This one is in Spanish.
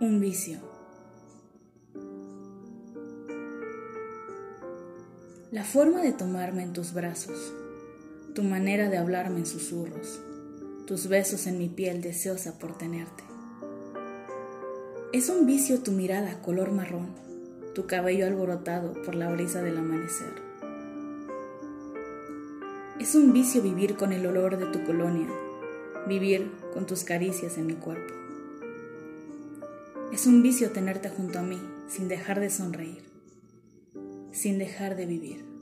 Un vicio. La forma de tomarme en tus brazos, tu manera de hablarme en susurros, tus besos en mi piel deseosa por tenerte. Es un vicio tu mirada color marrón, tu cabello alborotado por la brisa del amanecer. Es un vicio vivir con el olor de tu colonia, vivir con tus caricias en mi cuerpo. Es un vicio tenerte junto a mí sin dejar de sonreír, sin dejar de vivir.